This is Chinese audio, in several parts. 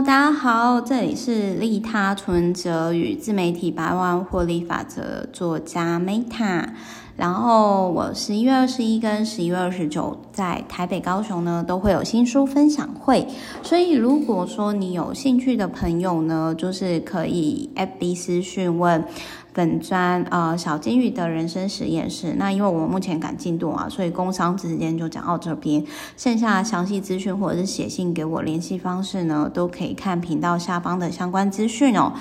大家好，这里是利他存折与自媒体百万获利法则作家 Meta。然后我十一月二十一跟十一月二十九在台北、高雄呢都会有新书分享会，所以如果说你有兴趣的朋友呢，就是可以 FB 私讯问本专呃小金鱼的人生实验室。那因为我目前赶进度啊，所以工商之间就讲到这边，剩下的详细资讯或者是写信给我联系方式呢，都可以看频道下方的相关资讯哦。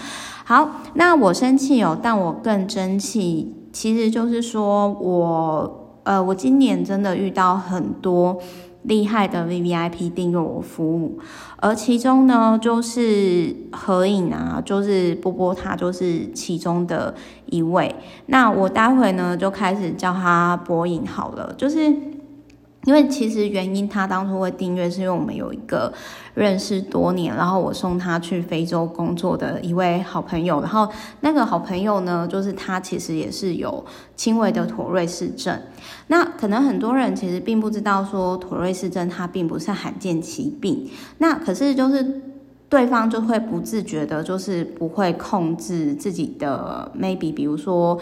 好，那我生气哦，但我更争气。其实就是说我，呃，我今年真的遇到很多厉害的 VVIP 订阅我服务，而其中呢，就是合影啊，就是波波，他就是其中的一位。那我待会呢，就开始叫他博影好了，就是。因为其实原因，他当初会订阅，是因为我们有一个认识多年，然后我送他去非洲工作的一位好朋友，然后那个好朋友呢，就是他其实也是有轻微的妥瑞氏症。那可能很多人其实并不知道，说妥瑞氏症它并不是罕见疾病，那可是就是对方就会不自觉的，就是不会控制自己的 maybe，比如说。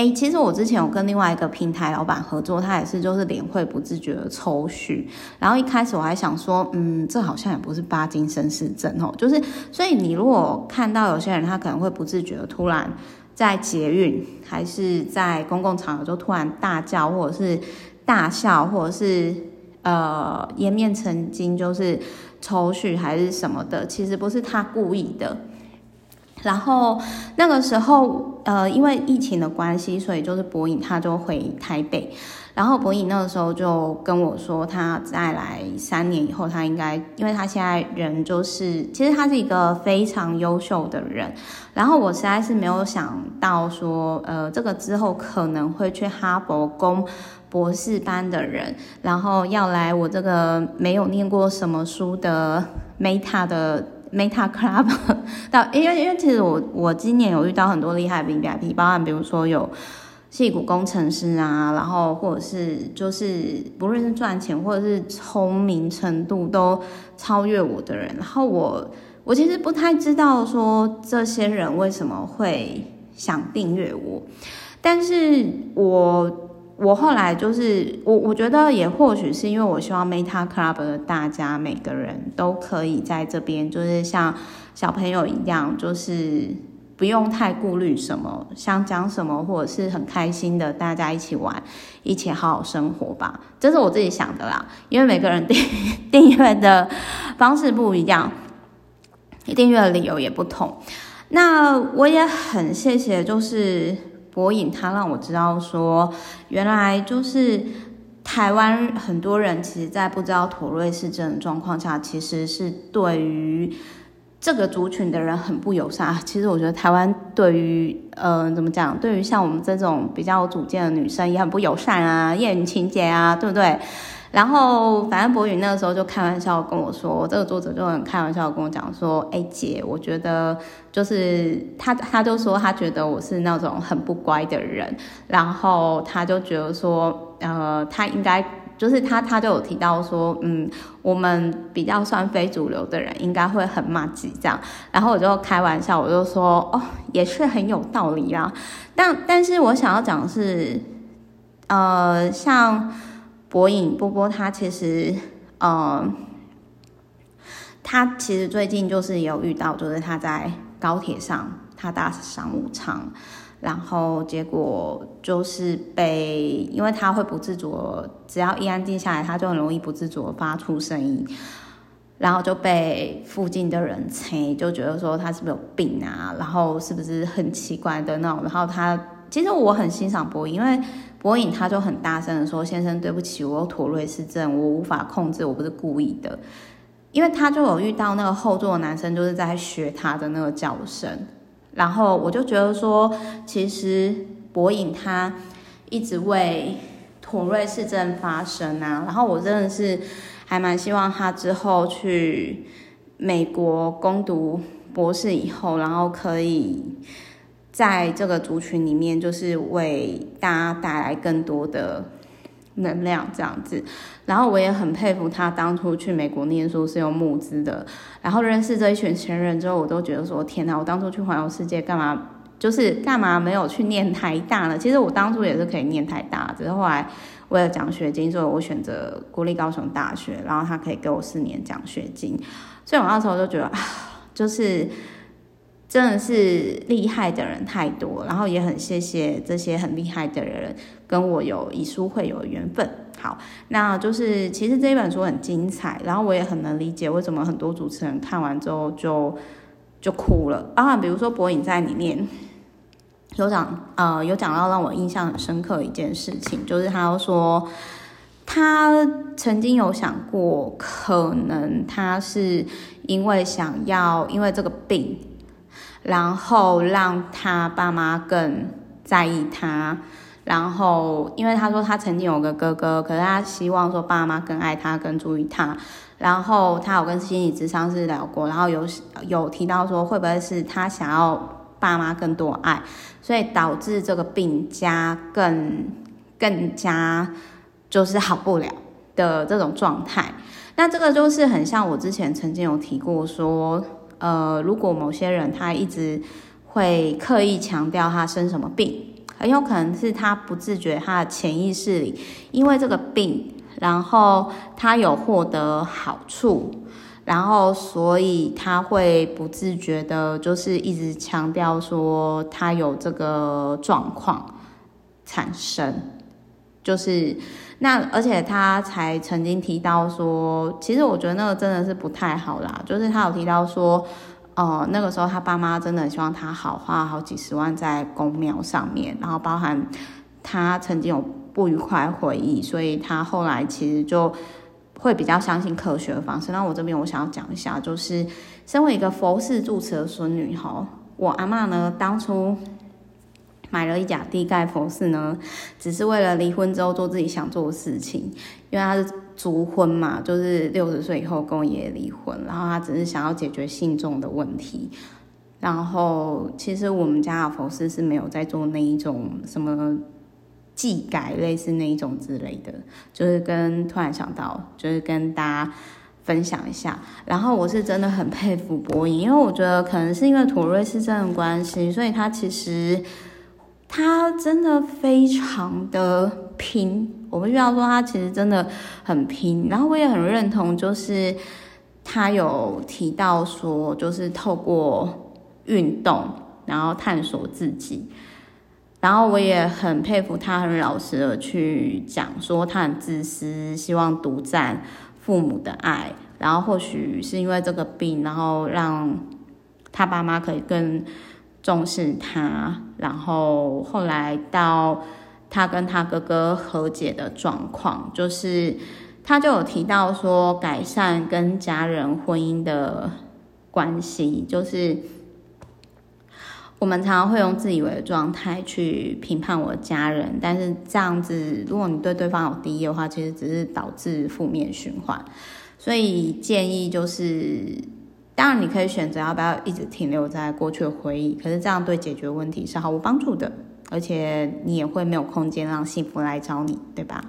哎，其实我之前有跟另外一个平台老板合作，他也是就是脸会不自觉的抽搐，然后一开始我还想说，嗯，这好像也不是巴金森氏症哦，就是所以你如果看到有些人他可能会不自觉的突然在捷运还是在公共场合就突然大叫或者是大笑，或者是呃颜面神经就是抽搐还是什么的，其实不是他故意的。然后那个时候，呃，因为疫情的关系，所以就是博颖他就回台北。然后博颖那个时候就跟我说，他再来三年以后，他应该，因为他现在人就是，其实他是一个非常优秀的人。然后我实在是没有想到说，呃，这个之后可能会去哈佛攻博士班的人，然后要来我这个没有念过什么书的 Meta 的。Meta Club，到因为因为其实我我今年有遇到很多厉害的 VIP，包含比如说有矽谷工程师啊，然后或者是就是不论是赚钱或者是聪明程度都超越我的人，然后我我其实不太知道说这些人为什么会想订阅我，但是我。我后来就是我，我觉得也或许是因为我希望 Meta Club 的大家每个人都可以在这边，就是像小朋友一样，就是不用太顾虑什么，想讲什么或者是很开心的，大家一起玩，一起好好生活吧。这是我自己想的啦，因为每个人订订阅的方式不一样，订阅的理由也不同。那我也很谢谢，就是。博影，他让我知道说，原来就是台湾很多人，其实，在不知道妥瑞是症状况下，其实是对于这个族群的人很不友善。其实我觉得台湾对于，呃，怎么讲？对于像我们这种比较有主见的女生，也很不友善啊，厌女情节啊，对不对？然后，反正博宇那个时候就开玩笑跟我说，这个作者就很开玩笑跟我讲说：“哎姐，我觉得就是他，他就说他觉得我是那种很不乖的人，然后他就觉得说，呃，他应该就是他，他就有提到说，嗯，我们比较算非主流的人，应该会很骂鸡这样。然后我就开玩笑，我就说，哦，也是很有道理啊。但但是我想要讲的是，呃，像。博影波波，他其实，呃，他其实最近就是有遇到，就是他在高铁上，他搭商务舱，然后结果就是被，因为他会不自主，只要一安静下来，他就很容易不自主发出声音，然后就被附近的人催，就觉得说他是不是有病啊，然后是不是很奇怪的那种，然后他。其实我很欣赏博影，因为博影他就很大声的说：“先生，对不起，我有妥瑞氏症，我无法控制，我不是故意的。”因为他就有遇到那个后座的男生，就是在学他的那个叫声，然后我就觉得说，其实博影他一直为妥瑞氏症发声啊，然后我真的是还蛮希望他之后去美国攻读博士以后，然后可以。在这个族群里面，就是为大家带来更多的能量这样子。然后我也很佩服他当初去美国念书是用募资的，然后认识这一群前人之后，我都觉得说天哪，我当初去环游世界干嘛？就是干嘛没有去念台大呢？其实我当初也是可以念台大，只是后来为了奖学金，所以我选择国立高雄大学，然后他可以给我四年奖学金，所以我那时候就觉得啊，就是真的是厉害的人太多，然后也很谢谢这些很厉害的人跟我有以书会友的缘分。好，那就是其实这一本书很精彩，然后我也很能理解为什么很多主持人看完之后就就哭了，包含比如说博颖在里面。有讲呃，有讲到让我印象很深刻一件事情，就是他说他曾经有想过，可能他是因为想要因为这个病，然后让他爸妈更在意他，然后因为他说他曾经有个哥哥，可是他希望说爸妈更爱他，更注意他，然后他有跟心理咨商师聊过，然后有有提到说会不会是他想要。爸妈更多爱，所以导致这个病加更更加就是好不了的这种状态。那这个就是很像我之前曾经有提过说，呃，如果某些人他一直会刻意强调他生什么病，很有可能是他不自觉他的潜意识里，因为这个病，然后他有获得好处。然后，所以他会不自觉的，就是一直强调说他有这个状况产生，就是那，而且他才曾经提到说，其实我觉得那个真的是不太好啦。就是他有提到说，呃，那个时候他爸妈真的希望他好，花好几十万在公庙上面，然后包含他曾经有不愉快回忆，所以他后来其实就。会比较相信科学的方式。那我这边我想要讲一下，就是身为一个佛寺住持的孙女哈，我阿嬷呢当初买了一甲地盖佛寺呢，只是为了离婚之后做自己想做的事情，因为他是卒婚嘛，就是六十岁以后跟我爷爷离婚，然后他只是想要解决信众的问题。然后其实我们家的佛寺是没有在做那一种什么。祭改类似那一种之类的，就是跟突然想到，就是跟大家分享一下。然后我是真的很佩服柏颖，因为我觉得可能是因为妥瑞氏症的关系，所以他其实他真的非常的拼。我不需要说他其实真的很拼。然后我也很认同，就是他有提到说，就是透过运动，然后探索自己。然后我也很佩服他，很老实的去讲说他很自私，希望独占父母的爱。然后或许是因为这个病，然后让他爸妈可以更重视他。然后后来到他跟他哥哥和解的状况，就是他就有提到说改善跟家人婚姻的关系，就是。我们常常会用自以为的状态去评判我的家人，但是这样子，如果你对对方有敌意的话，其实只是导致负面循环。所以建议就是，当然你可以选择要不要一直停留在过去的回忆，可是这样对解决问题是毫无帮助的，而且你也会没有空间让幸福来找你，对吧？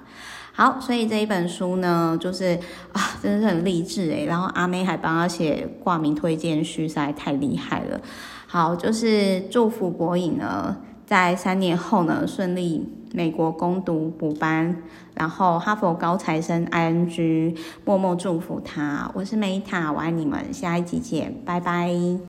好，所以这一本书呢，就是啊，真的是很励志诶，然后阿妹还帮他写挂名推荐序，实在太厉害了。好，就是祝福博颖呢，在三年后呢，顺利美国攻读补班，然后哈佛高材生 ING，默默祝福他。我是梅塔我爱你们，下一集见，拜拜。